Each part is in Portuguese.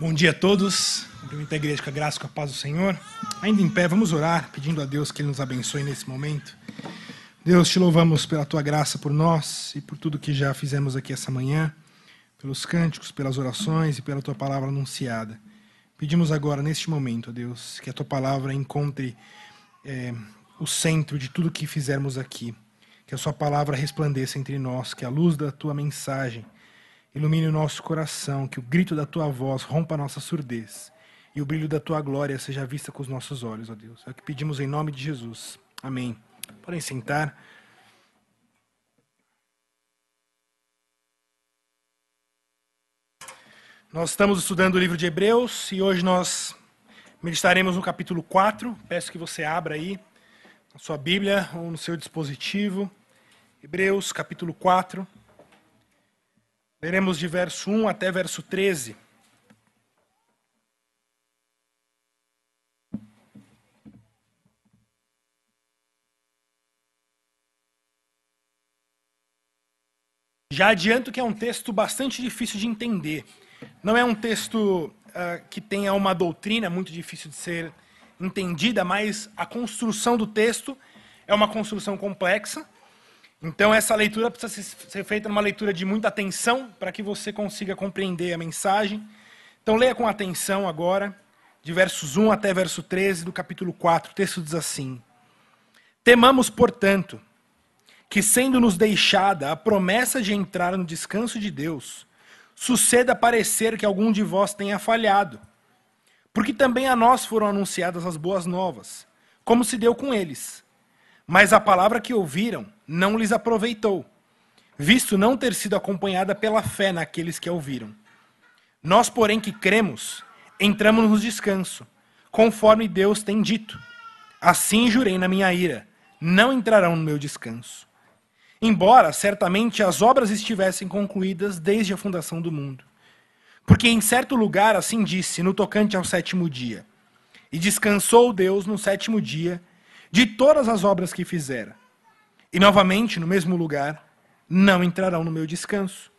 Bom dia a todos. Cumprimento a igreja com a graça e com a paz do Senhor. Ainda em pé, vamos orar, pedindo a Deus que Ele nos abençoe nesse momento. Deus, te louvamos pela tua graça por nós e por tudo que já fizemos aqui essa manhã, pelos cânticos, pelas orações e pela tua palavra anunciada. Pedimos agora, neste momento, a Deus, que a tua palavra encontre é, o centro de tudo que fizermos aqui. Que a sua palavra resplandeça entre nós, que a luz da tua mensagem Ilumine o nosso coração, que o grito da tua voz rompa a nossa surdez e o brilho da tua glória seja vista com os nossos olhos, ó Deus. É o que pedimos em nome de Jesus. Amém. Podem sentar. Nós estamos estudando o livro de Hebreus e hoje nós meditaremos no capítulo 4. Peço que você abra aí na sua Bíblia ou no seu dispositivo. Hebreus, capítulo 4. Leremos de verso 1 até verso 13. Já adianto que é um texto bastante difícil de entender. Não é um texto uh, que tenha uma doutrina muito difícil de ser entendida, mas a construção do texto é uma construção complexa. Então, essa leitura precisa ser feita numa leitura de muita atenção para que você consiga compreender a mensagem. Então, leia com atenção agora, de versos 1 até verso 13 do capítulo 4. O texto diz assim: Temamos, portanto, que, sendo-nos deixada a promessa de entrar no descanso de Deus, suceda parecer que algum de vós tenha falhado. Porque também a nós foram anunciadas as boas novas, como se deu com eles. Mas a palavra que ouviram não lhes aproveitou, visto não ter sido acompanhada pela fé naqueles que a ouviram. Nós, porém, que cremos, entramos no descanso, conforme Deus tem dito. Assim jurei na minha ira: não entrarão no meu descanso. Embora certamente as obras estivessem concluídas desde a fundação do mundo. Porque em certo lugar assim disse, no tocante ao sétimo dia: E descansou Deus no sétimo dia de todas as obras que fizera. E novamente, no mesmo lugar, não entrarão no meu descanso.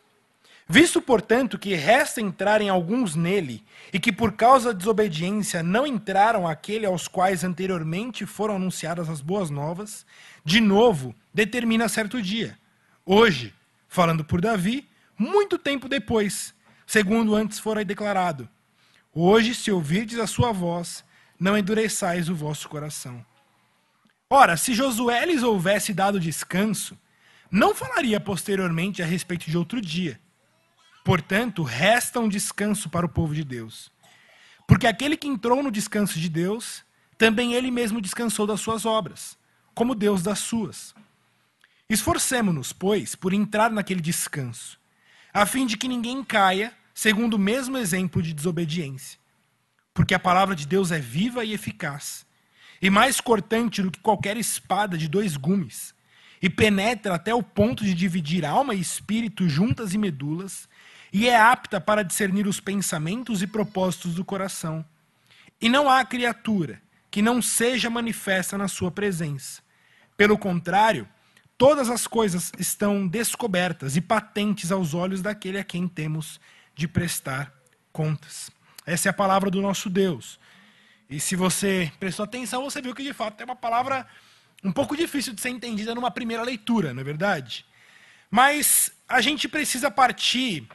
Visto, portanto, que resta entrarem alguns nele, e que por causa da desobediência não entraram aquele aos quais anteriormente foram anunciadas as boas novas, de novo determina certo dia. Hoje, falando por Davi, muito tempo depois, segundo antes fora declarado: Hoje, se ouvirdes a sua voz, não endureçais o vosso coração. Ora, se Josué lhes houvesse dado descanso, não falaria posteriormente a respeito de outro dia. Portanto, resta um descanso para o povo de Deus. Porque aquele que entrou no descanso de Deus, também ele mesmo descansou das suas obras, como Deus das suas. Esforcemo-nos, pois, por entrar naquele descanso, a fim de que ninguém caia segundo o mesmo exemplo de desobediência. Porque a palavra de Deus é viva e eficaz e mais cortante do que qualquer espada de dois gumes, e penetra até o ponto de dividir alma e espírito juntas e medulas, e é apta para discernir os pensamentos e propósitos do coração. E não há criatura que não seja manifesta na sua presença. Pelo contrário, todas as coisas estão descobertas e patentes aos olhos daquele a quem temos de prestar contas. Essa é a palavra do nosso Deus. E se você prestou atenção, você viu que de fato é uma palavra um pouco difícil de ser entendida numa primeira leitura, não é verdade? Mas a gente precisa partir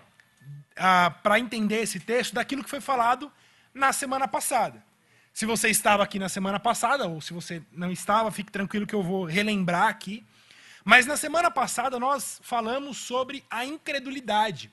ah, para entender esse texto daquilo que foi falado na semana passada. Se você estava aqui na semana passada, ou se você não estava, fique tranquilo que eu vou relembrar aqui. Mas na semana passada nós falamos sobre a incredulidade.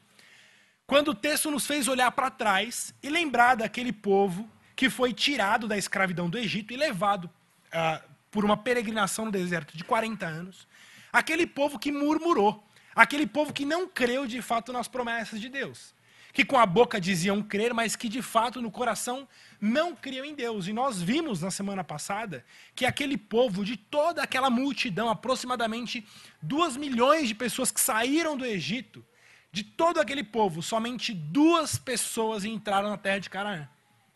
Quando o texto nos fez olhar para trás e lembrar daquele povo que foi tirado da escravidão do Egito e levado ah, por uma peregrinação no deserto de 40 anos. Aquele povo que murmurou, aquele povo que não creu de fato nas promessas de Deus. Que com a boca diziam crer, mas que de fato no coração não criam em Deus. E nós vimos na semana passada que aquele povo, de toda aquela multidão, aproximadamente duas milhões de pessoas que saíram do Egito, de todo aquele povo, somente duas pessoas entraram na terra de Canaã.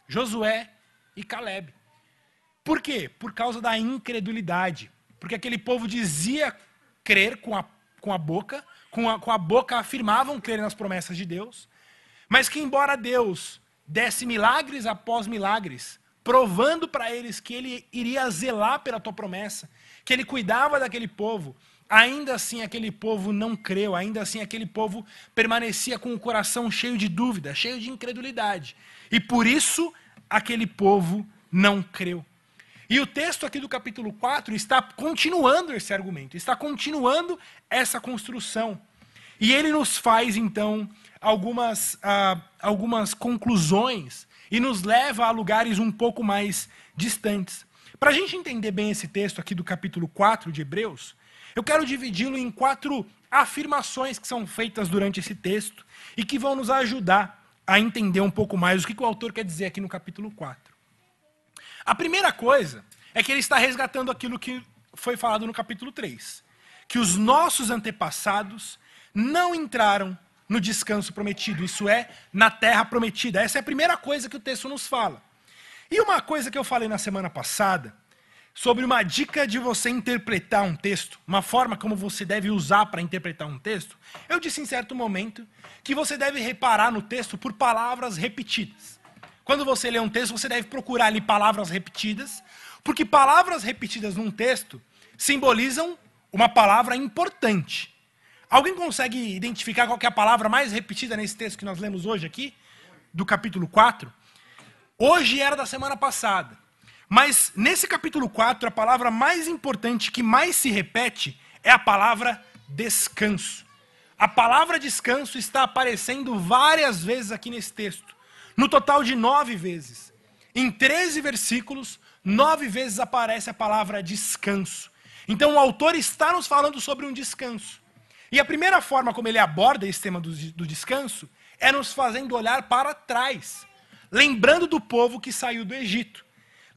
Josué e Caleb. Por quê? Por causa da incredulidade. Porque aquele povo dizia crer com a, com a boca, com a, com a boca afirmavam crer nas promessas de Deus, mas que, embora Deus desse milagres após milagres, provando para eles que ele iria zelar pela tua promessa, que ele cuidava daquele povo, ainda assim aquele povo não creu, ainda assim aquele povo permanecia com o coração cheio de dúvida, cheio de incredulidade. E por isso aquele povo não creu. E o texto aqui do capítulo 4 está continuando esse argumento, está continuando essa construção. E ele nos faz, então, algumas, ah, algumas conclusões e nos leva a lugares um pouco mais distantes. Para a gente entender bem esse texto aqui do capítulo 4 de Hebreus, eu quero dividi-lo em quatro afirmações que são feitas durante esse texto e que vão nos ajudar a entender um pouco mais o que o autor quer dizer aqui no capítulo 4. A primeira coisa é que ele está resgatando aquilo que foi falado no capítulo 3, que os nossos antepassados não entraram no descanso prometido, isso é, na terra prometida. Essa é a primeira coisa que o texto nos fala. E uma coisa que eu falei na semana passada, sobre uma dica de você interpretar um texto, uma forma como você deve usar para interpretar um texto, eu disse em certo momento que você deve reparar no texto por palavras repetidas. Quando você lê um texto, você deve procurar ali palavras repetidas, porque palavras repetidas num texto simbolizam uma palavra importante. Alguém consegue identificar qual é a palavra mais repetida nesse texto que nós lemos hoje aqui, do capítulo 4? Hoje era da semana passada. Mas nesse capítulo 4, a palavra mais importante que mais se repete é a palavra descanso. A palavra descanso está aparecendo várias vezes aqui nesse texto. No total de nove vezes. Em 13 versículos, nove vezes aparece a palavra descanso. Então o autor está nos falando sobre um descanso. E a primeira forma como ele aborda esse tema do, do descanso é nos fazendo olhar para trás, lembrando do povo que saiu do Egito.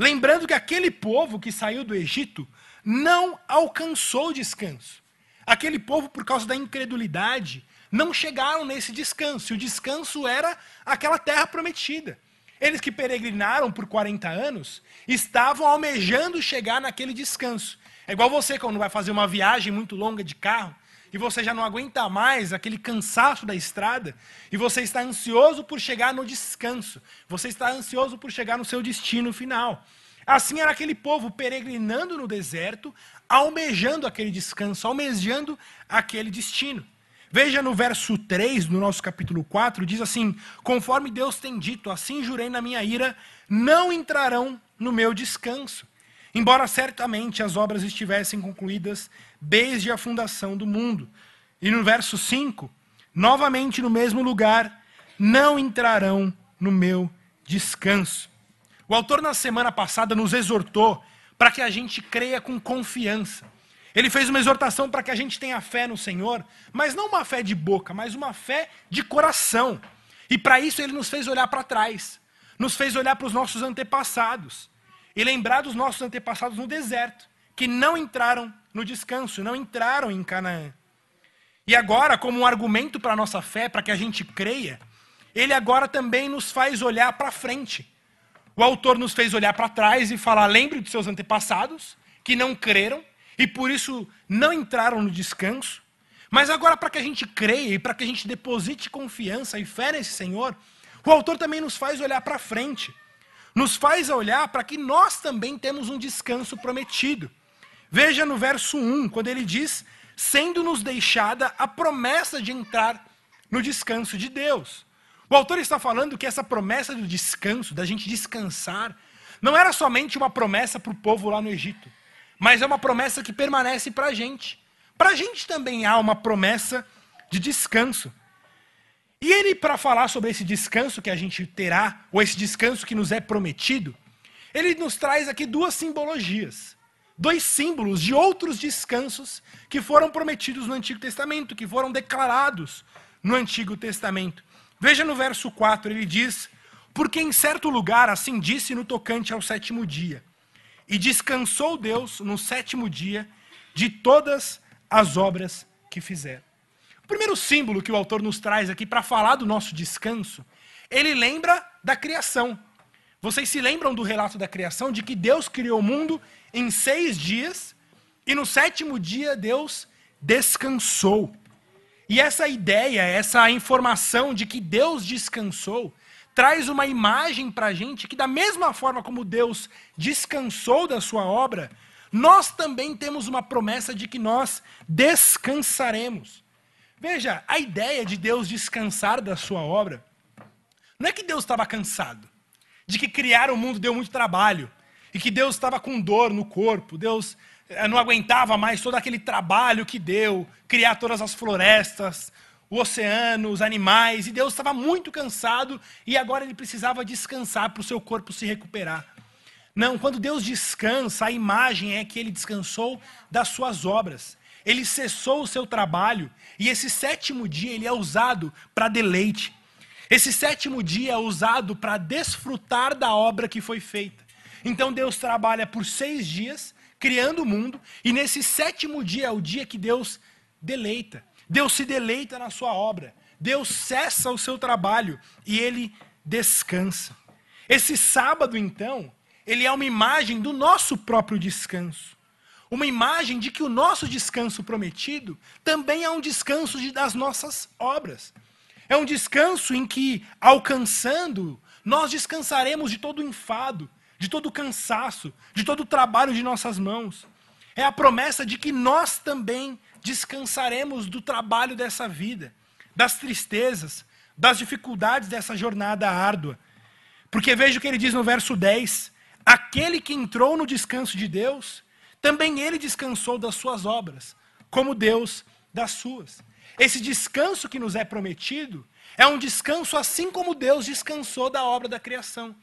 Lembrando que aquele povo que saiu do Egito não alcançou descanso. Aquele povo, por causa da incredulidade, não chegaram nesse descanso. E o descanso era aquela terra prometida. Eles que peregrinaram por 40 anos estavam almejando chegar naquele descanso. É igual você quando vai fazer uma viagem muito longa de carro e você já não aguenta mais aquele cansaço da estrada, e você está ansioso por chegar no descanso, você está ansioso por chegar no seu destino final. Assim era aquele povo peregrinando no deserto, almejando aquele descanso, almejando aquele destino. Veja no verso 3 do nosso capítulo 4, diz assim: Conforme Deus tem dito, assim jurei na minha ira, não entrarão no meu descanso. Embora certamente as obras estivessem concluídas desde a fundação do mundo. E no verso 5, novamente no mesmo lugar, não entrarão no meu descanso. O autor, na semana passada, nos exortou para que a gente creia com confiança. Ele fez uma exortação para que a gente tenha fé no Senhor, mas não uma fé de boca, mas uma fé de coração. E para isso ele nos fez olhar para trás, nos fez olhar para os nossos antepassados e lembrar dos nossos antepassados no deserto, que não entraram no descanso, não entraram em Canaã. E agora, como um argumento para a nossa fé, para que a gente creia, ele agora também nos faz olhar para frente. O autor nos fez olhar para trás e falar: lembre dos seus antepassados, que não creram e por isso não entraram no descanso. Mas agora, para que a gente creia e para que a gente deposite confiança e fé nesse Senhor, o autor também nos faz olhar para frente nos faz olhar para que nós também temos um descanso prometido. Veja no verso 1, quando ele diz: sendo-nos deixada a promessa de entrar no descanso de Deus. O autor está falando que essa promessa do descanso, da gente descansar, não era somente uma promessa para o povo lá no Egito, mas é uma promessa que permanece para a gente. Para a gente também há uma promessa de descanso. E ele, para falar sobre esse descanso que a gente terá, ou esse descanso que nos é prometido, ele nos traz aqui duas simbologias. Dois símbolos de outros descansos que foram prometidos no Antigo Testamento, que foram declarados no Antigo Testamento. Veja no verso 4, ele diz: Porque em certo lugar assim disse no tocante ao sétimo dia, e descansou Deus no sétimo dia de todas as obras que fizeram primeiro símbolo que o autor nos traz aqui para falar do nosso descanso, ele lembra da criação. Vocês se lembram do relato da criação, de que Deus criou o mundo em seis dias e no sétimo dia Deus descansou. E essa ideia, essa informação de que Deus descansou, traz uma imagem para a gente que, da mesma forma como Deus descansou da sua obra, nós também temos uma promessa de que nós descansaremos. Veja, a ideia de Deus descansar da sua obra não é que Deus estava cansado, de que criar o mundo deu muito trabalho, e que Deus estava com dor no corpo, Deus eh, não aguentava mais todo aquele trabalho que deu, criar todas as florestas, o oceano, os animais, e Deus estava muito cansado e agora ele precisava descansar para o seu corpo se recuperar. Não, quando Deus descansa, a imagem é que ele descansou das suas obras. Ele cessou o seu trabalho e esse sétimo dia ele é usado para deleite. Esse sétimo dia é usado para desfrutar da obra que foi feita. Então Deus trabalha por seis dias, criando o mundo, e nesse sétimo dia é o dia que Deus deleita. Deus se deleita na sua obra. Deus cessa o seu trabalho e ele descansa. Esse sábado, então, ele é uma imagem do nosso próprio descanso. Uma imagem de que o nosso descanso prometido também é um descanso de, das nossas obras. É um descanso em que, alcançando, nós descansaremos de todo o enfado, de todo o cansaço, de todo o trabalho de nossas mãos. É a promessa de que nós também descansaremos do trabalho dessa vida, das tristezas, das dificuldades dessa jornada árdua. Porque veja o que ele diz no verso 10: Aquele que entrou no descanso de Deus, também ele descansou das suas obras, como Deus das suas. Esse descanso que nos é prometido é um descanso assim como Deus descansou da obra da criação.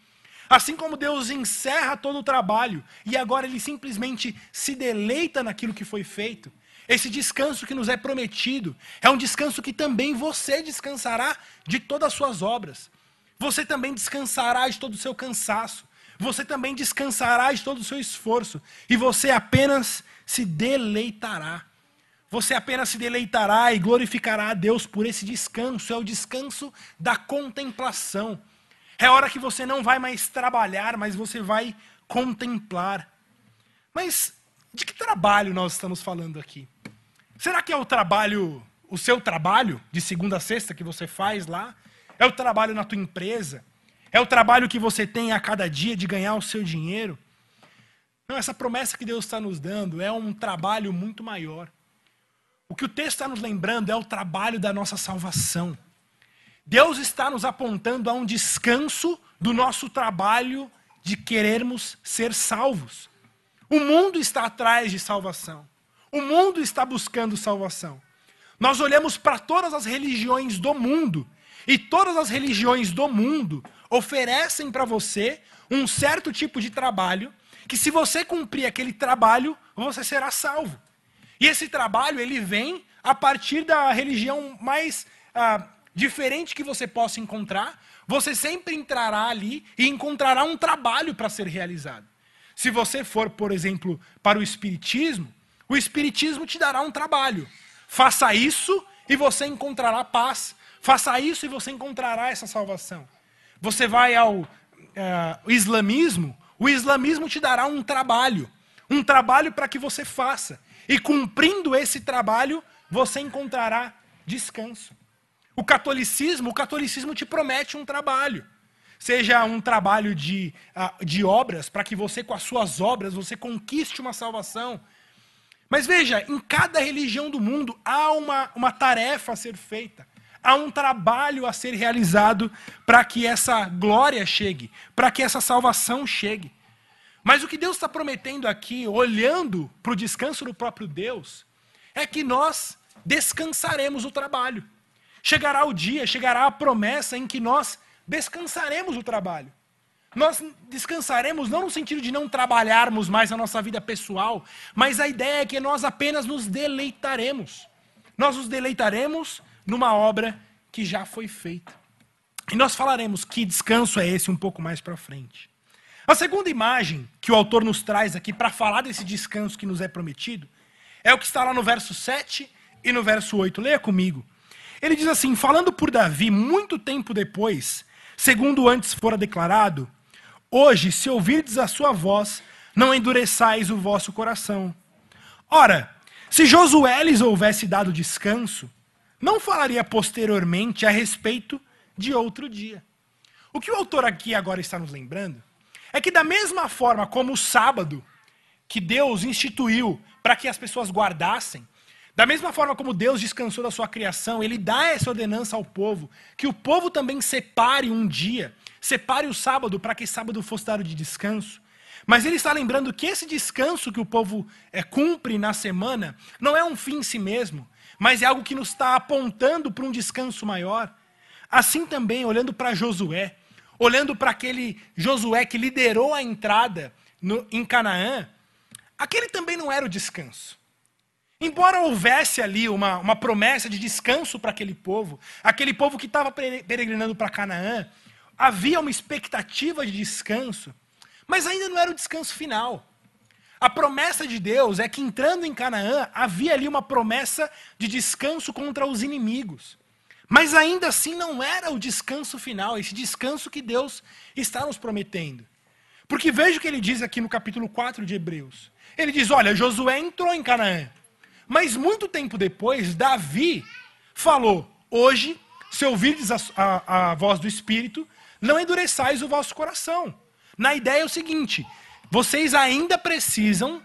Assim como Deus encerra todo o trabalho e agora ele simplesmente se deleita naquilo que foi feito, esse descanso que nos é prometido é um descanso que também você descansará de todas as suas obras. Você também descansará de todo o seu cansaço. Você também descansará de todo o seu esforço. E você apenas se deleitará. Você apenas se deleitará e glorificará a Deus por esse descanso. É o descanso da contemplação. É hora que você não vai mais trabalhar, mas você vai contemplar. Mas de que trabalho nós estamos falando aqui? Será que é o trabalho, o seu trabalho, de segunda a sexta que você faz lá? É o trabalho na tua empresa? É o trabalho que você tem a cada dia de ganhar o seu dinheiro? Não, essa promessa que Deus está nos dando é um trabalho muito maior. O que o texto está nos lembrando é o trabalho da nossa salvação. Deus está nos apontando a um descanso do nosso trabalho de querermos ser salvos. O mundo está atrás de salvação. O mundo está buscando salvação. Nós olhamos para todas as religiões do mundo, e todas as religiões do mundo oferecem para você um certo tipo de trabalho, que se você cumprir aquele trabalho, você será salvo. E esse trabalho, ele vem a partir da religião mais ah, diferente que você possa encontrar, você sempre entrará ali e encontrará um trabalho para ser realizado. Se você for, por exemplo, para o Espiritismo, o Espiritismo te dará um trabalho. Faça isso e você encontrará paz. Faça isso e você encontrará essa salvação. Você vai ao uh, islamismo, o islamismo te dará um trabalho. Um trabalho para que você faça. E cumprindo esse trabalho, você encontrará descanso. O catolicismo, o catolicismo te promete um trabalho. Seja um trabalho de, uh, de obras, para que você, com as suas obras, você conquiste uma salvação. Mas veja, em cada religião do mundo há uma, uma tarefa a ser feita, há um trabalho a ser realizado para que essa glória chegue, para que essa salvação chegue. Mas o que Deus está prometendo aqui, olhando para o descanso do próprio Deus, é que nós descansaremos o trabalho. Chegará o dia, chegará a promessa em que nós descansaremos o trabalho. Nós descansaremos não no sentido de não trabalharmos mais a nossa vida pessoal, mas a ideia é que nós apenas nos deleitaremos. Nós nos deleitaremos numa obra que já foi feita. E nós falaremos que descanso é esse um pouco mais para frente. A segunda imagem que o autor nos traz aqui para falar desse descanso que nos é prometido é o que está lá no verso 7 e no verso 8. Leia comigo. Ele diz assim: Falando por Davi, muito tempo depois, segundo antes fora declarado, Hoje, se ouvirdes a sua voz, não endureçais o vosso coração. Ora, se Josué lhes houvesse dado descanso, não falaria posteriormente a respeito de outro dia. O que o autor aqui agora está nos lembrando é que, da mesma forma como o sábado, que Deus instituiu para que as pessoas guardassem, da mesma forma como Deus descansou da sua criação, ele dá essa ordenança ao povo, que o povo também separe um dia, separe o sábado para que sábado fosse dado de descanso. Mas ele está lembrando que esse descanso que o povo é, cumpre na semana não é um fim em si mesmo, mas é algo que nos está apontando para um descanso maior. Assim também, olhando para Josué, olhando para aquele Josué que liderou a entrada no, em Canaã, aquele também não era o descanso. Embora houvesse ali uma, uma promessa de descanso para aquele povo, aquele povo que estava peregrinando para Canaã, havia uma expectativa de descanso. Mas ainda não era o descanso final. A promessa de Deus é que entrando em Canaã, havia ali uma promessa de descanso contra os inimigos. Mas ainda assim não era o descanso final, esse descanso que Deus está nos prometendo. Porque veja o que ele diz aqui no capítulo 4 de Hebreus. Ele diz: Olha, Josué entrou em Canaã. Mas muito tempo depois, Davi falou: Hoje, se ouvirdes a, a, a voz do Espírito, não endureçais o vosso coração. Na ideia é o seguinte: vocês ainda precisam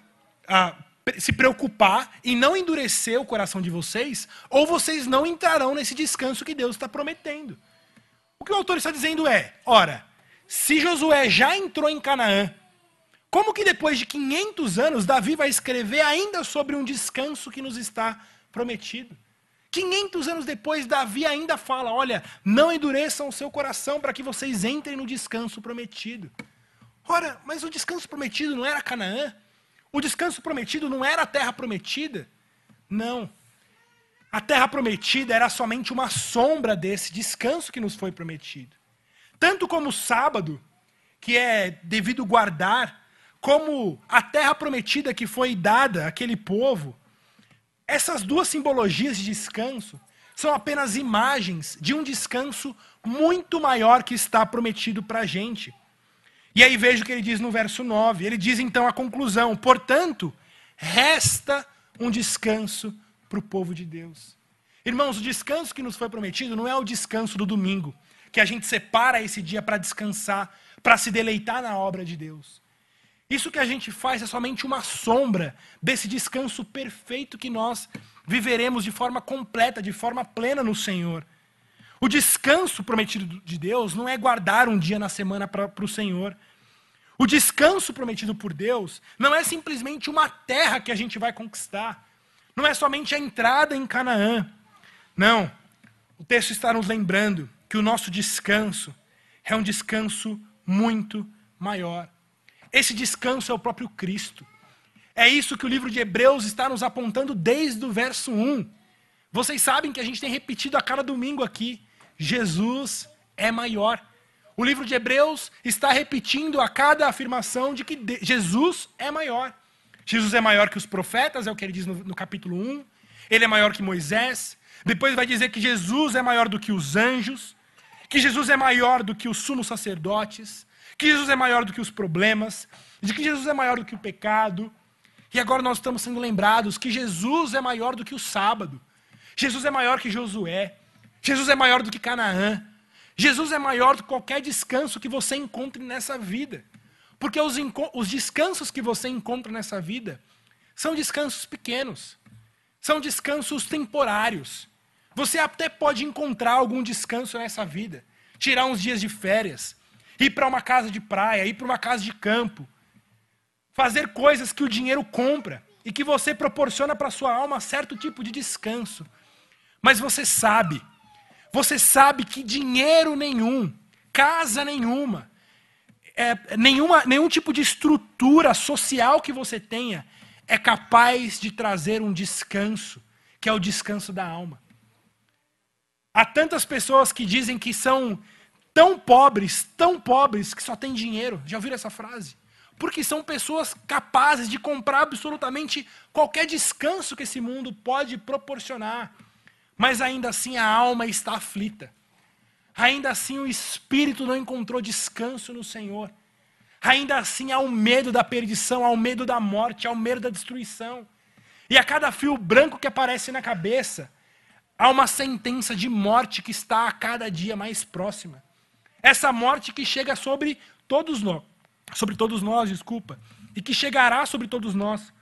ah, se preocupar em não endurecer o coração de vocês, ou vocês não entrarão nesse descanso que Deus está prometendo. O que o autor está dizendo é: ora, se Josué já entrou em Canaã, como que depois de 500 anos Davi vai escrever ainda sobre um descanso que nos está prometido? 500 anos depois, Davi ainda fala: olha, não endureçam o seu coração para que vocês entrem no descanso prometido. Ora, mas o descanso prometido não era Canaã? O descanso prometido não era a terra prometida? Não. A terra prometida era somente uma sombra desse descanso que nos foi prometido. Tanto como o sábado, que é devido guardar, como a terra prometida que foi dada àquele povo, essas duas simbologias de descanso são apenas imagens de um descanso muito maior que está prometido para a gente. E aí veja o que ele diz no verso 9. Ele diz então a conclusão: portanto, resta um descanso para o povo de Deus. Irmãos, o descanso que nos foi prometido não é o descanso do domingo, que a gente separa esse dia para descansar, para se deleitar na obra de Deus. Isso que a gente faz é somente uma sombra desse descanso perfeito que nós viveremos de forma completa, de forma plena no Senhor. O descanso prometido de Deus não é guardar um dia na semana para o Senhor. O descanso prometido por Deus não é simplesmente uma terra que a gente vai conquistar. Não é somente a entrada em Canaã. Não. O texto está nos lembrando que o nosso descanso é um descanso muito maior. Esse descanso é o próprio Cristo. É isso que o livro de Hebreus está nos apontando desde o verso 1. Vocês sabem que a gente tem repetido a cada domingo aqui. Jesus é maior. O livro de Hebreus está repetindo a cada afirmação de que Jesus é maior. Jesus é maior que os profetas, é o que ele diz no, no capítulo 1. Ele é maior que Moisés. Depois vai dizer que Jesus é maior do que os anjos, que Jesus é maior do que os sumos sacerdotes, que Jesus é maior do que os problemas, de que Jesus é maior do que o pecado. E agora nós estamos sendo lembrados que Jesus é maior do que o sábado. Jesus é maior que Josué. Jesus é maior do que Canaã. Jesus é maior do que qualquer descanso que você encontre nessa vida. Porque os, os descansos que você encontra nessa vida são descansos pequenos. São descansos temporários. Você até pode encontrar algum descanso nessa vida. Tirar uns dias de férias. Ir para uma casa de praia. Ir para uma casa de campo. Fazer coisas que o dinheiro compra. E que você proporciona para sua alma certo tipo de descanso. Mas você sabe você sabe que dinheiro nenhum, casa nenhuma, é, nenhuma, nenhum tipo de estrutura social que você tenha é capaz de trazer um descanso, que é o descanso da alma. Há tantas pessoas que dizem que são tão pobres, tão pobres, que só têm dinheiro. Já ouviram essa frase? Porque são pessoas capazes de comprar absolutamente qualquer descanso que esse mundo pode proporcionar. Mas ainda assim a alma está aflita. Ainda assim o espírito não encontrou descanso no Senhor. Ainda assim há o medo da perdição, há o medo da morte, há o medo da destruição. E a cada fio branco que aparece na cabeça, há uma sentença de morte que está a cada dia mais próxima. Essa morte que chega sobre todos nós, sobre todos nós, desculpa, e que chegará sobre todos nós.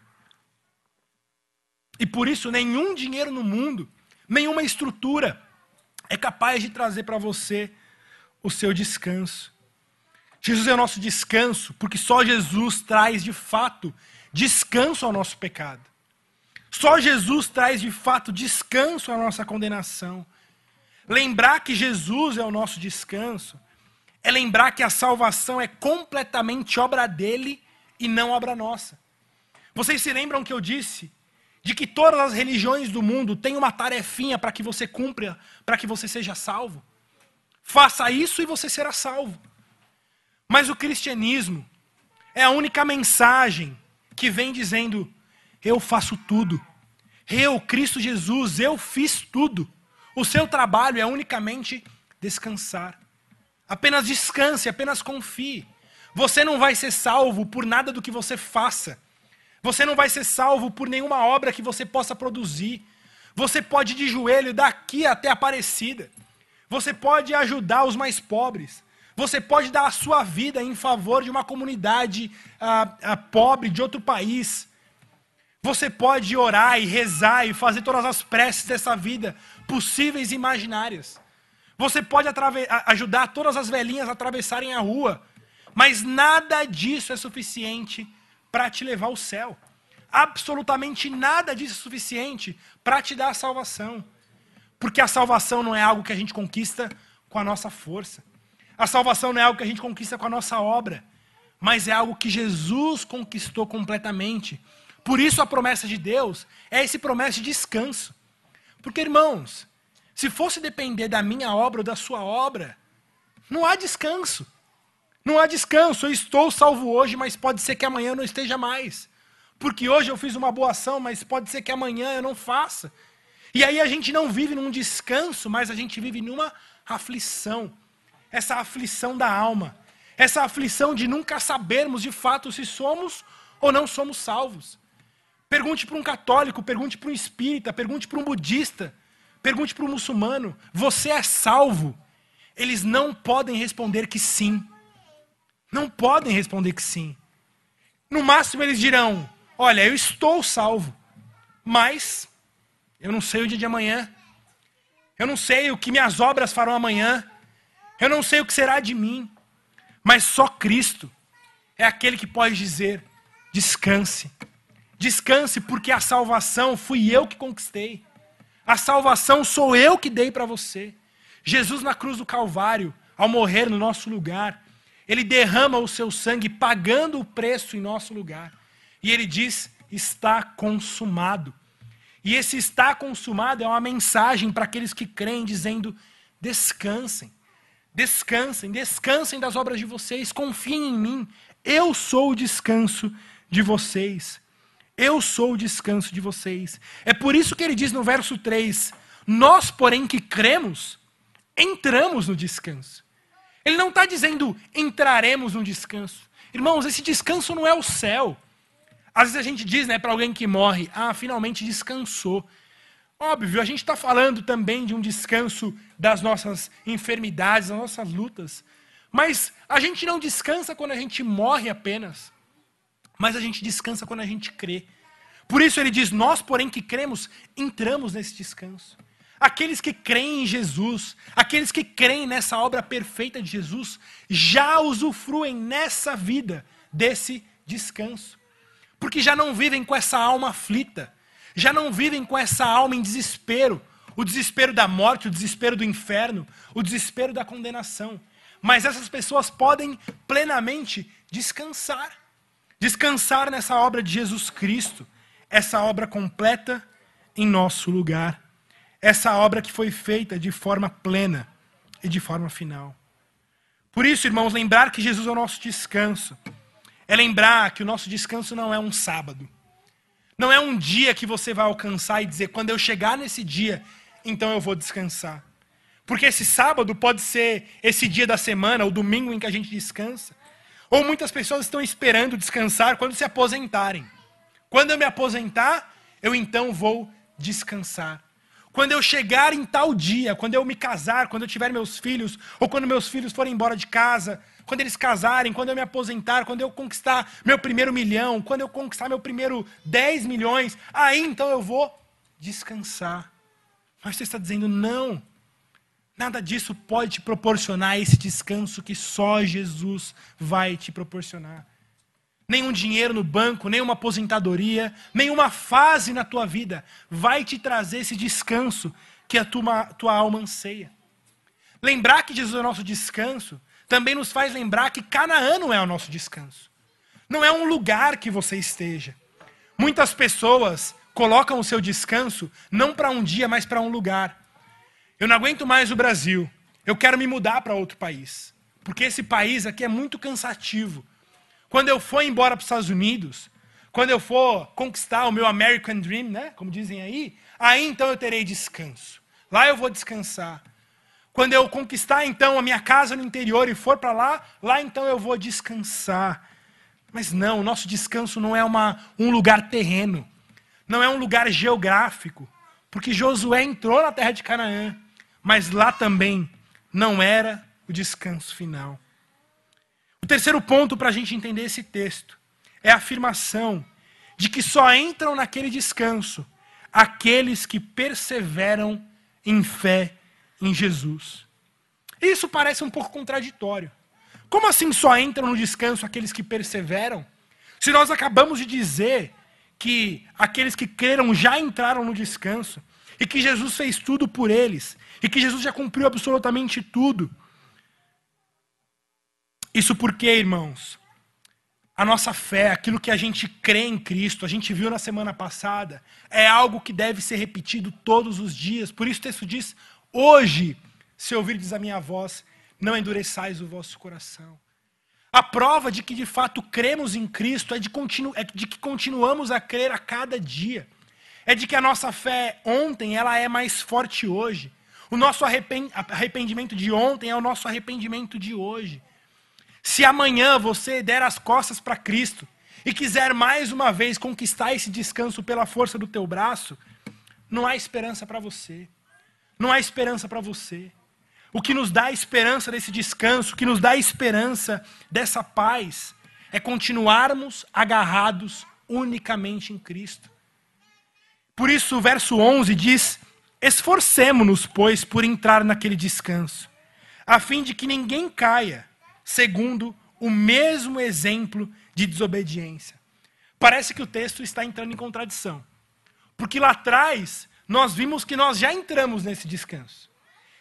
E por isso nenhum dinheiro no mundo, nenhuma estrutura é capaz de trazer para você o seu descanso. Jesus é o nosso descanso, porque só Jesus traz de fato descanso ao nosso pecado. Só Jesus traz de fato descanso à nossa condenação. Lembrar que Jesus é o nosso descanso é lembrar que a salvação é completamente obra dele e não obra nossa. Vocês se lembram que eu disse de que todas as religiões do mundo têm uma tarefinha para que você cumpra, para que você seja salvo? Faça isso e você será salvo. Mas o cristianismo é a única mensagem que vem dizendo: eu faço tudo. Eu, Cristo Jesus, eu fiz tudo. O seu trabalho é unicamente descansar. Apenas descanse, apenas confie. Você não vai ser salvo por nada do que você faça. Você não vai ser salvo por nenhuma obra que você possa produzir. Você pode ir de joelho daqui até Aparecida. Você pode ajudar os mais pobres. Você pode dar a sua vida em favor de uma comunidade ah, ah, pobre de outro país. Você pode orar e rezar e fazer todas as preces dessa vida possíveis e imaginárias. Você pode ajudar todas as velhinhas a atravessarem a rua. Mas nada disso é suficiente para te levar ao céu. Absolutamente nada disso é suficiente para te dar a salvação. Porque a salvação não é algo que a gente conquista com a nossa força. A salvação não é algo que a gente conquista com a nossa obra, mas é algo que Jesus conquistou completamente. Por isso a promessa de Deus é esse promessa de descanso. Porque, irmãos, se fosse depender da minha obra ou da sua obra, não há descanso. Não há descanso. Eu estou salvo hoje, mas pode ser que amanhã eu não esteja mais. Porque hoje eu fiz uma boa ação, mas pode ser que amanhã eu não faça. E aí a gente não vive num descanso, mas a gente vive numa aflição. Essa aflição da alma. Essa aflição de nunca sabermos de fato se somos ou não somos salvos. Pergunte para um católico, pergunte para um espírita, pergunte para um budista, pergunte para um muçulmano: você é salvo? Eles não podem responder que sim. Não podem responder que sim. No máximo eles dirão: olha, eu estou salvo, mas eu não sei o dia de amanhã. Eu não sei o que minhas obras farão amanhã. Eu não sei o que será de mim. Mas só Cristo é aquele que pode dizer: descanse. Descanse, porque a salvação fui eu que conquistei. A salvação sou eu que dei para você. Jesus na cruz do Calvário, ao morrer no nosso lugar, ele derrama o seu sangue pagando o preço em nosso lugar. E ele diz: está consumado. E esse está consumado é uma mensagem para aqueles que creem, dizendo: descansem, descansem, descansem das obras de vocês, confiem em mim, eu sou o descanso de vocês. Eu sou o descanso de vocês. É por isso que ele diz no verso 3: Nós, porém, que cremos, entramos no descanso. Ele não está dizendo entraremos no descanso. Irmãos, esse descanso não é o céu. Às vezes a gente diz né, para alguém que morre, ah, finalmente descansou. Óbvio, a gente está falando também de um descanso das nossas enfermidades, das nossas lutas. Mas a gente não descansa quando a gente morre apenas. Mas a gente descansa quando a gente crê. Por isso ele diz: Nós, porém, que cremos, entramos nesse descanso. Aqueles que creem em Jesus, aqueles que creem nessa obra perfeita de Jesus, já usufruem nessa vida desse descanso porque já não vivem com essa alma aflita, já não vivem com essa alma em desespero, o desespero da morte, o desespero do inferno, o desespero da condenação. Mas essas pessoas podem plenamente descansar. Descansar nessa obra de Jesus Cristo, essa obra completa em nosso lugar. Essa obra que foi feita de forma plena e de forma final. Por isso, irmãos, lembrar que Jesus é o nosso descanso é lembrar que o nosso descanso não é um sábado. Não é um dia que você vai alcançar e dizer, quando eu chegar nesse dia, então eu vou descansar. Porque esse sábado pode ser esse dia da semana, o domingo em que a gente descansa. Ou muitas pessoas estão esperando descansar quando se aposentarem. Quando eu me aposentar, eu então vou descansar. Quando eu chegar em tal dia, quando eu me casar, quando eu tiver meus filhos, ou quando meus filhos forem embora de casa, quando eles casarem, quando eu me aposentar, quando eu conquistar meu primeiro milhão, quando eu conquistar meu primeiro 10 milhões, aí então eu vou descansar. Mas você está dizendo, não, nada disso pode te proporcionar esse descanso que só Jesus vai te proporcionar. Nenhum dinheiro no banco, nenhuma aposentadoria, nenhuma fase na tua vida vai te trazer esse descanso que a tua, tua alma anseia. Lembrar que Jesus é o nosso descanso também nos faz lembrar que Canaã não é o nosso descanso. Não é um lugar que você esteja. Muitas pessoas colocam o seu descanso não para um dia, mas para um lugar. Eu não aguento mais o Brasil. Eu quero me mudar para outro país. Porque esse país aqui é muito cansativo. Quando eu for embora para os Estados Unidos, quando eu for conquistar o meu American Dream, né, como dizem aí, aí então eu terei descanso. Lá eu vou descansar. Quando eu conquistar então a minha casa no interior e for para lá, lá então eu vou descansar. Mas não, o nosso descanso não é uma, um lugar terreno, não é um lugar geográfico, porque Josué entrou na terra de Canaã, mas lá também não era o descanso final. O terceiro ponto para a gente entender esse texto é a afirmação de que só entram naquele descanso aqueles que perseveram em fé em Jesus. Isso parece um pouco contraditório. Como assim só entram no descanso aqueles que perseveram? Se nós acabamos de dizer que aqueles que creram já entraram no descanso, e que Jesus fez tudo por eles, e que Jesus já cumpriu absolutamente tudo. Isso porque, irmãos, a nossa fé, aquilo que a gente crê em Cristo, a gente viu na semana passada, é algo que deve ser repetido todos os dias. Por isso o texto diz: Hoje, se ouvirdes a minha voz, não endureçais o vosso coração. A prova de que de fato cremos em Cristo é de, continu é de que continuamos a crer a cada dia. É de que a nossa fé ontem ela é mais forte hoje. O nosso arrependimento de ontem é o nosso arrependimento de hoje. Se amanhã você der as costas para Cristo e quiser mais uma vez conquistar esse descanso pela força do teu braço, não há esperança para você. Não há esperança para você. O que nos dá esperança desse descanso, o que nos dá esperança dessa paz, é continuarmos agarrados unicamente em Cristo. Por isso, o verso 11 diz: Esforcemo-nos, pois, por entrar naquele descanso, a fim de que ninguém caia, segundo o mesmo exemplo de desobediência. Parece que o texto está entrando em contradição. Porque lá atrás, nós vimos que nós já entramos nesse descanso.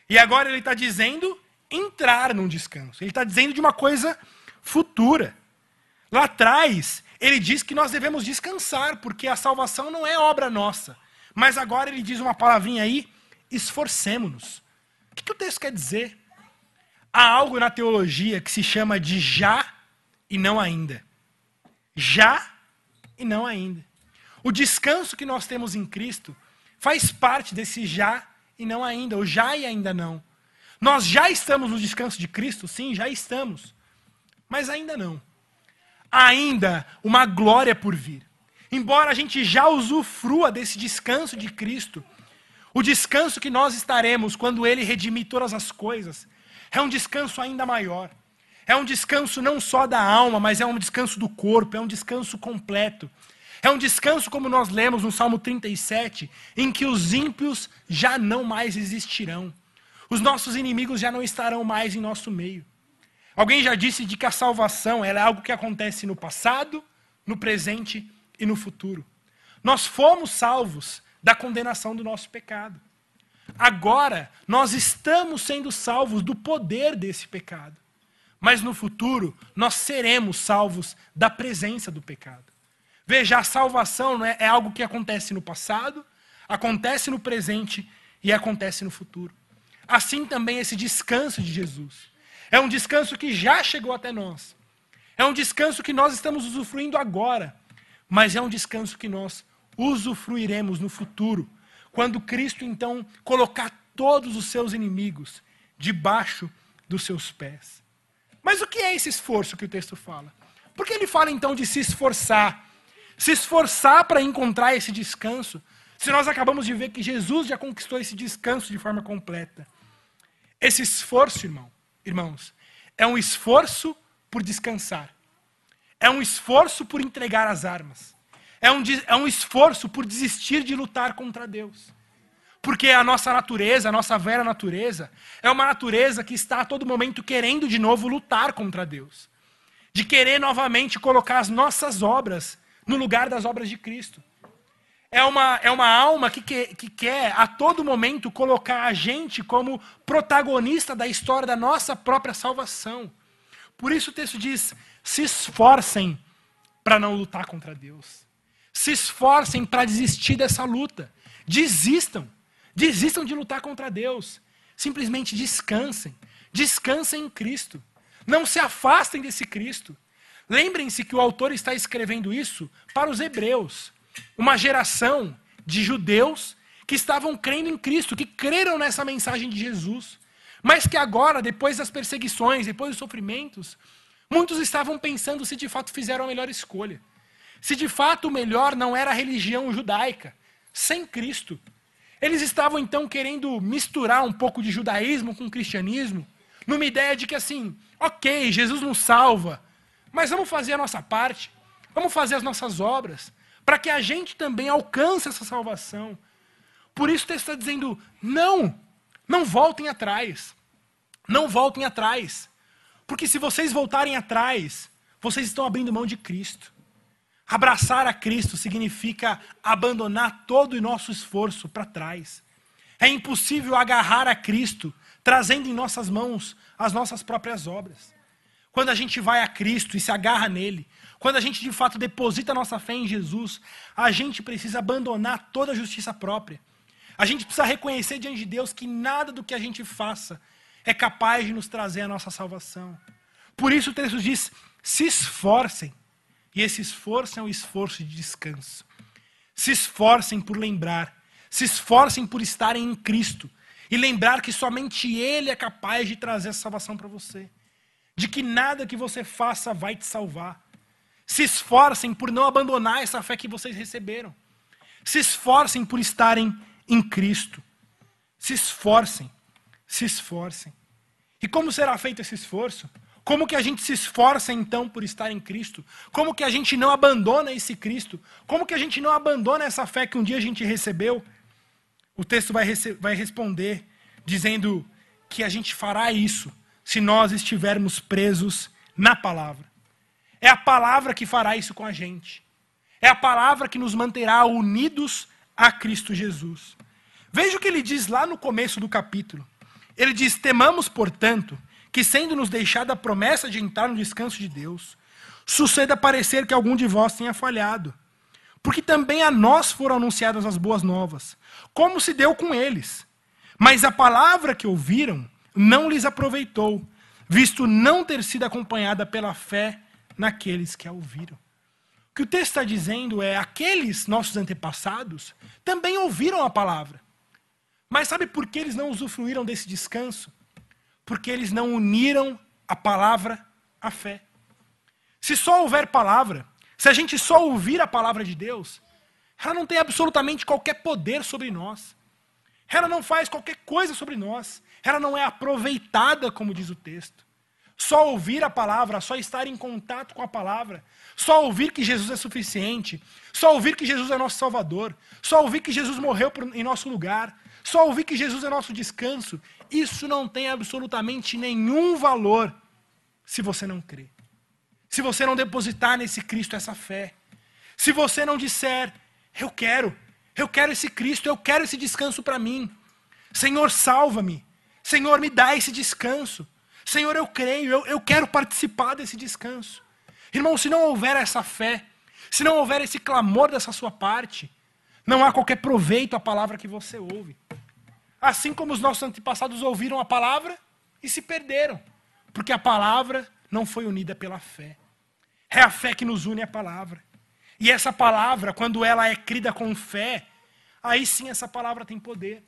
E agora ele está dizendo entrar num descanso. Ele está dizendo de uma coisa futura. Lá atrás, ele diz que nós devemos descansar, porque a salvação não é obra nossa. Mas agora ele diz uma palavrinha aí, esforcemos-nos. O que, que o texto quer dizer? Há algo na teologia que se chama de já e não ainda. Já e não ainda. O descanso que nós temos em Cristo faz parte desse já e não ainda, o já e ainda não. Nós já estamos no descanso de Cristo? Sim, já estamos. Mas ainda não. Ainda uma glória por vir. Embora a gente já usufrua desse descanso de Cristo, o descanso que nós estaremos quando Ele redimir todas as coisas é um descanso ainda maior. É um descanso não só da alma, mas é um descanso do corpo, é um descanso completo. É um descanso, como nós lemos no Salmo 37, em que os ímpios já não mais existirão. Os nossos inimigos já não estarão mais em nosso meio. Alguém já disse de que a salvação é algo que acontece no passado, no presente e no futuro. Nós fomos salvos da condenação do nosso pecado. Agora, nós estamos sendo salvos do poder desse pecado. Mas no futuro, nós seremos salvos da presença do pecado. Veja, a salvação é, é algo que acontece no passado, acontece no presente e acontece no futuro. Assim também esse descanso de Jesus. É um descanso que já chegou até nós. É um descanso que nós estamos usufruindo agora. Mas é um descanso que nós usufruiremos no futuro, quando Cristo então colocar todos os seus inimigos debaixo dos seus pés. Mas o que é esse esforço que o texto fala? Por que ele fala então de se esforçar? se esforçar para encontrar esse descanso, se nós acabamos de ver que Jesus já conquistou esse descanso de forma completa. Esse esforço, irmão, irmãos, é um esforço por descansar. É um esforço por entregar as armas. É um, é um esforço por desistir de lutar contra Deus. Porque a nossa natureza, a nossa velha natureza, é uma natureza que está a todo momento querendo de novo lutar contra Deus. De querer novamente colocar as nossas obras no lugar das obras de Cristo. É uma, é uma alma que, que, que quer a todo momento colocar a gente como protagonista da história da nossa própria salvação. Por isso o texto diz: se esforcem para não lutar contra Deus. Se esforcem para desistir dessa luta. Desistam. Desistam de lutar contra Deus. Simplesmente descansem. Descansem em Cristo. Não se afastem desse Cristo. Lembrem-se que o autor está escrevendo isso para os hebreus, uma geração de judeus que estavam crendo em Cristo, que creram nessa mensagem de Jesus, mas que agora, depois das perseguições, depois dos sofrimentos, muitos estavam pensando se de fato fizeram a melhor escolha. Se de fato o melhor não era a religião judaica, sem Cristo, eles estavam então querendo misturar um pouco de judaísmo com cristianismo, numa ideia de que assim, ok, Jesus nos salva, mas vamos fazer a nossa parte, vamos fazer as nossas obras, para que a gente também alcance essa salvação. Por isso o texto está dizendo: não, não voltem atrás. Não voltem atrás. Porque se vocês voltarem atrás, vocês estão abrindo mão de Cristo. Abraçar a Cristo significa abandonar todo o nosso esforço para trás. É impossível agarrar a Cristo trazendo em nossas mãos as nossas próprias obras. Quando a gente vai a Cristo e se agarra nele, quando a gente de fato deposita nossa fé em Jesus, a gente precisa abandonar toda a justiça própria. A gente precisa reconhecer diante de Deus que nada do que a gente faça é capaz de nos trazer a nossa salvação. Por isso o texto diz: se esforcem e esse esforço é um esforço de descanso. Se esforcem por lembrar, se esforcem por estarem em Cristo e lembrar que somente Ele é capaz de trazer a salvação para você. De que nada que você faça vai te salvar. Se esforcem por não abandonar essa fé que vocês receberam. Se esforcem por estarem em Cristo. Se esforcem, se esforcem. E como será feito esse esforço? Como que a gente se esforça então por estar em Cristo? Como que a gente não abandona esse Cristo? Como que a gente não abandona essa fé que um dia a gente recebeu? O texto vai, vai responder dizendo que a gente fará isso se nós estivermos presos na palavra. É a palavra que fará isso com a gente. É a palavra que nos manterá unidos a Cristo Jesus. Veja o que ele diz lá no começo do capítulo. Ele diz: Temamos, portanto, que, sendo nos deixada a promessa de entrar no descanso de Deus, suceda parecer que algum de vós tenha falhado. Porque também a nós foram anunciadas as boas novas, como se deu com eles. Mas a palavra que ouviram não lhes aproveitou, visto não ter sido acompanhada pela fé naqueles que a ouviram. O que o texto está dizendo é: aqueles nossos antepassados também ouviram a palavra. Mas sabe por que eles não usufruíram desse descanso? Porque eles não uniram a palavra à fé. Se só houver palavra, se a gente só ouvir a palavra de Deus, ela não tem absolutamente qualquer poder sobre nós. Ela não faz qualquer coisa sobre nós. Ela não é aproveitada, como diz o texto. Só ouvir a palavra, só estar em contato com a palavra, só ouvir que Jesus é suficiente, só ouvir que Jesus é nosso Salvador, só ouvir que Jesus morreu em nosso lugar, só ouvir que Jesus é nosso descanso, isso não tem absolutamente nenhum valor se você não crer. Se você não depositar nesse Cristo essa fé. Se você não disser, eu quero, eu quero esse Cristo, eu quero esse descanso para mim. Senhor, salva-me. Senhor, me dá esse descanso. Senhor, eu creio, eu, eu quero participar desse descanso. Irmão, se não houver essa fé, se não houver esse clamor dessa sua parte, não há qualquer proveito à palavra que você ouve. Assim como os nossos antepassados ouviram a palavra e se perderam, porque a palavra não foi unida pela fé. É a fé que nos une à palavra. E essa palavra, quando ela é crida com fé, aí sim essa palavra tem poder.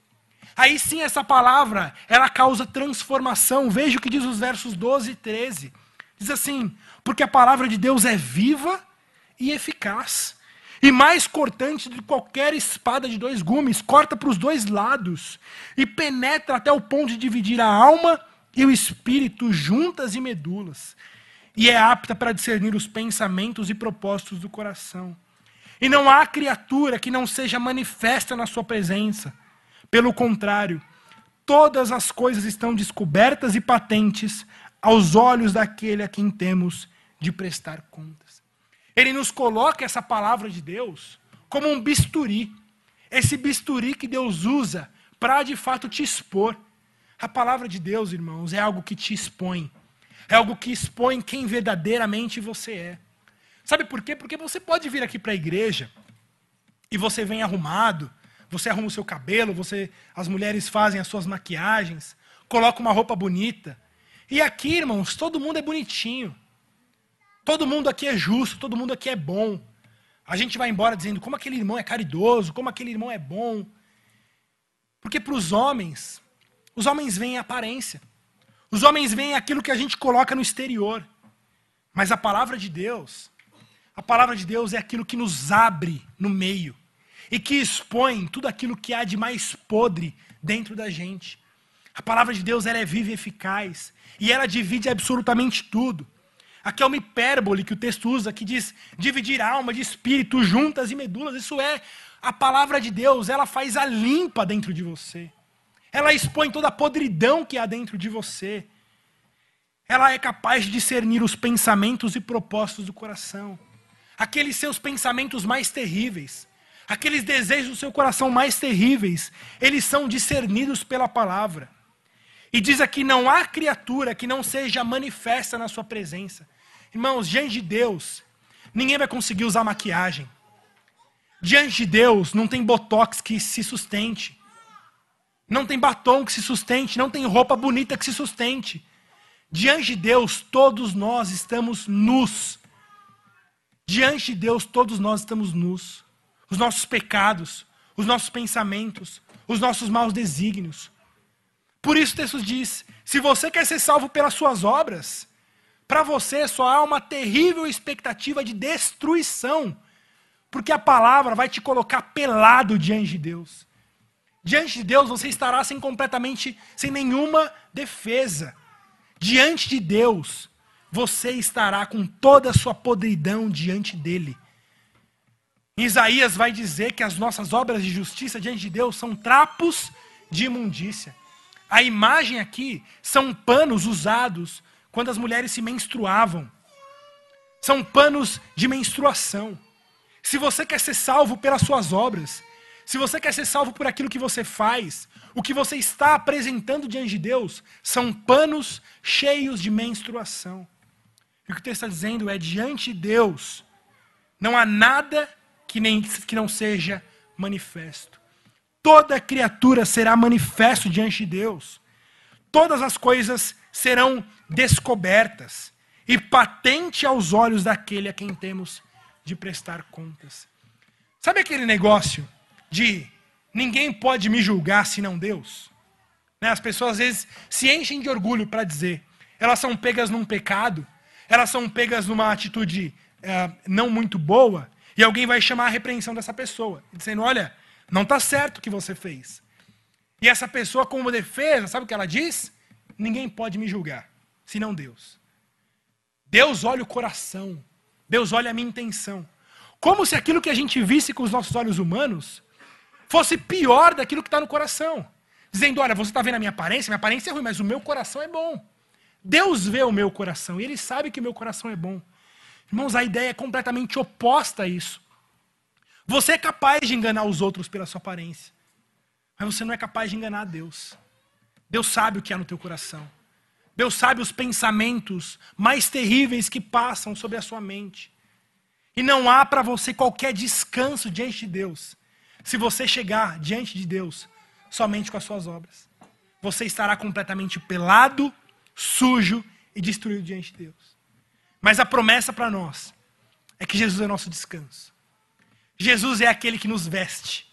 Aí sim essa palavra, ela causa transformação. Veja o que diz os versos 12 e 13. Diz assim: "Porque a palavra de Deus é viva e eficaz, e mais cortante do que qualquer espada de dois gumes, corta para os dois lados e penetra até o ponto de dividir a alma e o espírito juntas e medulas, e é apta para discernir os pensamentos e propósitos do coração. E não há criatura que não seja manifesta na sua presença. Pelo contrário, todas as coisas estão descobertas e patentes aos olhos daquele a quem temos de prestar contas. Ele nos coloca essa palavra de Deus como um bisturi. Esse bisturi que Deus usa para de fato te expor. A palavra de Deus, irmãos, é algo que te expõe. É algo que expõe quem verdadeiramente você é. Sabe por quê? Porque você pode vir aqui para a igreja e você vem arrumado, você arruma o seu cabelo, você, as mulheres fazem as suas maquiagens, coloca uma roupa bonita. E aqui, irmãos, todo mundo é bonitinho. Todo mundo aqui é justo, todo mundo aqui é bom. A gente vai embora dizendo como aquele irmão é caridoso, como aquele irmão é bom. Porque para os homens, os homens veem a aparência. Os homens veem aquilo que a gente coloca no exterior. Mas a palavra de Deus, a palavra de Deus é aquilo que nos abre no meio e que expõe tudo aquilo que há de mais podre dentro da gente. A palavra de Deus ela é viva e eficaz e ela divide absolutamente tudo. Aqui é uma hipérbole que o texto usa, que diz dividir alma de espírito, juntas e medulas. Isso é a palavra de Deus, ela faz a limpa dentro de você. Ela expõe toda a podridão que há dentro de você. Ela é capaz de discernir os pensamentos e propósitos do coração. Aqueles seus pensamentos mais terríveis, aqueles desejos do seu coração mais terríveis, eles são discernidos pela palavra. E diz aqui: não há criatura que não seja manifesta na sua presença. Irmãos, diante de Deus, ninguém vai conseguir usar maquiagem. Diante de Deus, não tem botox que se sustente. Não tem batom que se sustente. Não tem roupa bonita que se sustente. Diante de Deus, todos nós estamos nus. Diante de Deus, todos nós estamos nus. Os nossos pecados, os nossos pensamentos, os nossos maus desígnios, por isso texto diz: se você quer ser salvo pelas suas obras, para você só há uma terrível expectativa de destruição, porque a palavra vai te colocar pelado diante de Deus. Diante de Deus você estará sem completamente, sem nenhuma defesa. Diante de Deus, você estará com toda a sua podridão diante dele. Isaías vai dizer que as nossas obras de justiça diante de Deus são trapos de imundícia. A imagem aqui são panos usados quando as mulheres se menstruavam. São panos de menstruação. Se você quer ser salvo pelas suas obras, se você quer ser salvo por aquilo que você faz, o que você está apresentando diante de Deus são panos cheios de menstruação. E o que o texto está dizendo é: diante de Deus, não há nada que, nem, que não seja manifesto toda criatura será manifesto diante de Deus. Todas as coisas serão descobertas e patente aos olhos daquele a quem temos de prestar contas. Sabe aquele negócio de ninguém pode me julgar senão Deus? Né? As pessoas às vezes se enchem de orgulho para dizer, elas são pegas num pecado, elas são pegas numa atitude é, não muito boa, e alguém vai chamar a repreensão dessa pessoa, dizendo: olha, não está certo o que você fez. E essa pessoa, como defesa, sabe o que ela diz? Ninguém pode me julgar, senão Deus. Deus olha o coração. Deus olha a minha intenção. Como se aquilo que a gente visse com os nossos olhos humanos fosse pior daquilo que está no coração. Dizendo, olha, você está vendo a minha aparência, minha aparência é ruim, mas o meu coração é bom. Deus vê o meu coração e Ele sabe que o meu coração é bom. Irmãos, a ideia é completamente oposta a isso. Você é capaz de enganar os outros pela sua aparência, mas você não é capaz de enganar Deus. Deus sabe o que há no teu coração. Deus sabe os pensamentos mais terríveis que passam sobre a sua mente. E não há para você qualquer descanso diante de Deus, se você chegar diante de Deus somente com as suas obras. Você estará completamente pelado, sujo e destruído diante de Deus. Mas a promessa para nós é que Jesus é nosso descanso. Jesus é aquele que nos veste.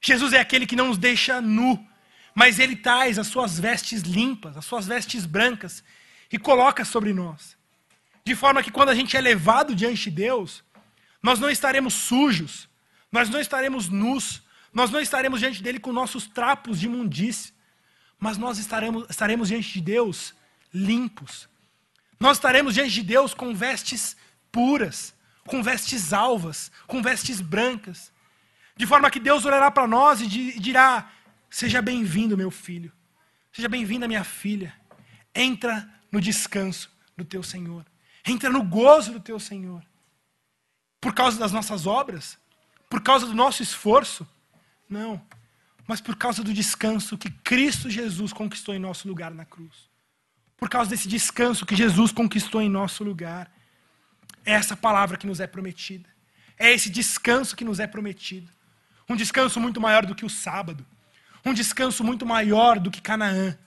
Jesus é aquele que não nos deixa nu, mas ele traz as suas vestes limpas, as suas vestes brancas e coloca sobre nós. De forma que quando a gente é levado diante de Deus, Nós não estaremos sujos, nós não estaremos nus, nós não estaremos diante dele com nossos trapos de imundície, mas nós estaremos, estaremos diante de Deus limpos. Nós estaremos diante de Deus com vestes puras, com vestes alvas, com vestes brancas. De forma que Deus olhará para nós e dirá: Seja bem-vindo, meu filho. Seja bem-vinda, minha filha. Entra no descanso do teu Senhor. Entra no gozo do teu Senhor. Por causa das nossas obras? Por causa do nosso esforço? Não. Mas por causa do descanso que Cristo Jesus conquistou em nosso lugar na cruz. Por causa desse descanso que Jesus conquistou em nosso lugar. É essa palavra que nos é prometida. É esse descanso que nos é prometido. Um descanso muito maior do que o sábado. Um descanso muito maior do que Canaã.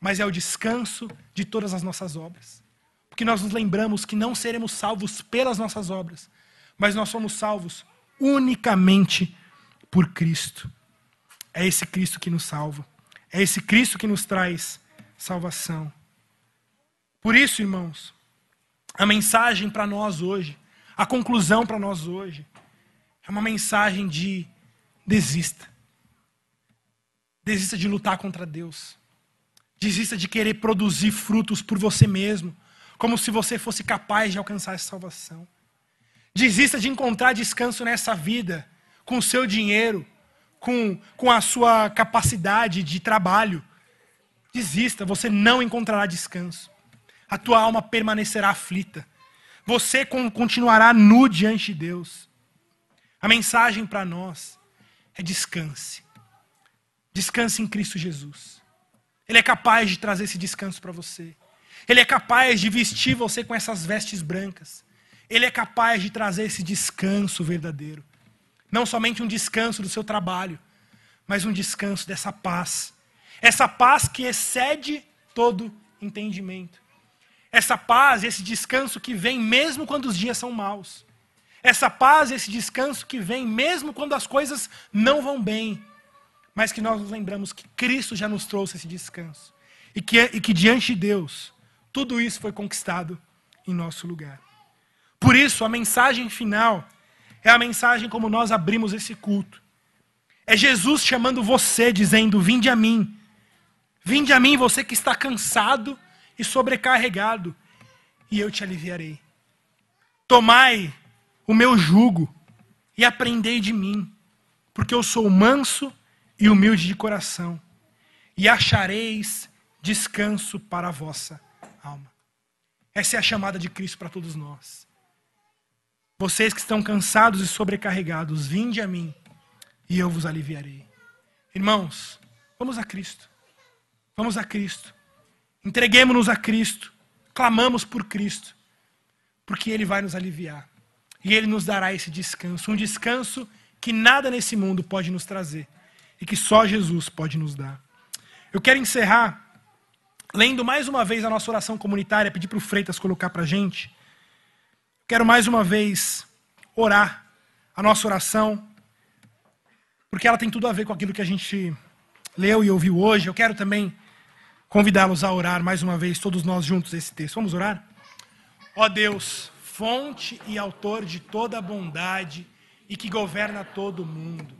Mas é o descanso de todas as nossas obras. Porque nós nos lembramos que não seremos salvos pelas nossas obras, mas nós somos salvos unicamente por Cristo. É esse Cristo que nos salva. É esse Cristo que nos traz salvação. Por isso, irmãos, a mensagem para nós hoje, a conclusão para nós hoje, é uma mensagem de desista. Desista de lutar contra Deus. Desista de querer produzir frutos por você mesmo, como se você fosse capaz de alcançar essa salvação. Desista de encontrar descanso nessa vida, com o seu dinheiro, com, com a sua capacidade de trabalho. Desista, você não encontrará descanso. A tua alma permanecerá aflita. Você continuará nu diante de Deus. A mensagem para nós é descanse. Descanse em Cristo Jesus. Ele é capaz de trazer esse descanso para você. Ele é capaz de vestir você com essas vestes brancas. Ele é capaz de trazer esse descanso verdadeiro. Não somente um descanso do seu trabalho, mas um descanso dessa paz. Essa paz que excede todo entendimento. Essa paz, esse descanso que vem mesmo quando os dias são maus. Essa paz, esse descanso que vem mesmo quando as coisas não vão bem. Mas que nós nos lembramos que Cristo já nos trouxe esse descanso. E que, e que diante de Deus, tudo isso foi conquistado em nosso lugar. Por isso, a mensagem final é a mensagem como nós abrimos esse culto. É Jesus chamando você, dizendo: Vinde a mim. Vinde a mim, você que está cansado e sobrecarregado, e eu te aliviarei. Tomai o meu jugo e aprendei de mim, porque eu sou manso e humilde de coração, e achareis descanso para a vossa alma. Essa é a chamada de Cristo para todos nós. Vocês que estão cansados e sobrecarregados, vinde a mim e eu vos aliviarei. Irmãos, vamos a Cristo. Vamos a Cristo. Entreguemos-nos a Cristo. Clamamos por Cristo. Porque Ele vai nos aliviar. E Ele nos dará esse descanso. Um descanso que nada nesse mundo pode nos trazer. E que só Jesus pode nos dar. Eu quero encerrar lendo mais uma vez a nossa oração comunitária, pedir para o Freitas colocar para a gente. Quero mais uma vez orar a nossa oração, porque ela tem tudo a ver com aquilo que a gente leu e ouviu hoje. Eu quero também convidá-los a orar mais uma vez, todos nós juntos, esse texto. Vamos orar? Ó Deus, fonte e autor de toda bondade e que governa todo o mundo,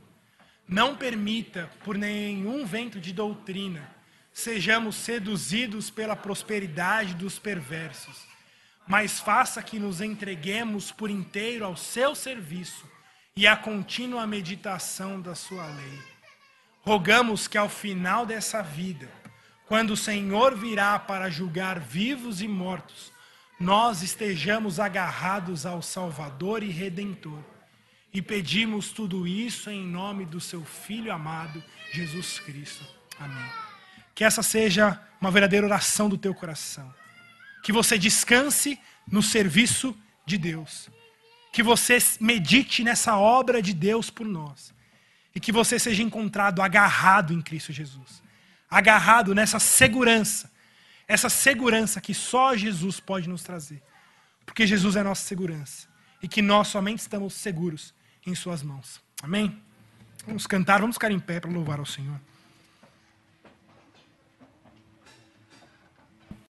não permita, por nenhum vento de doutrina, sejamos seduzidos pela prosperidade dos perversos mas faça que nos entreguemos por inteiro ao seu serviço e à contínua meditação da sua lei. Rogamos que ao final dessa vida, quando o Senhor virá para julgar vivos e mortos, nós estejamos agarrados ao Salvador e Redentor. E pedimos tudo isso em nome do seu Filho amado, Jesus Cristo. Amém. Que essa seja uma verdadeira oração do teu coração que você descanse no serviço de Deus, que você medite nessa obra de Deus por nós, e que você seja encontrado agarrado em Cristo Jesus, agarrado nessa segurança, essa segurança que só Jesus pode nos trazer, porque Jesus é nossa segurança, e que nós somente estamos seguros em Suas mãos. Amém? Vamos cantar, vamos ficar em pé para louvar ao Senhor.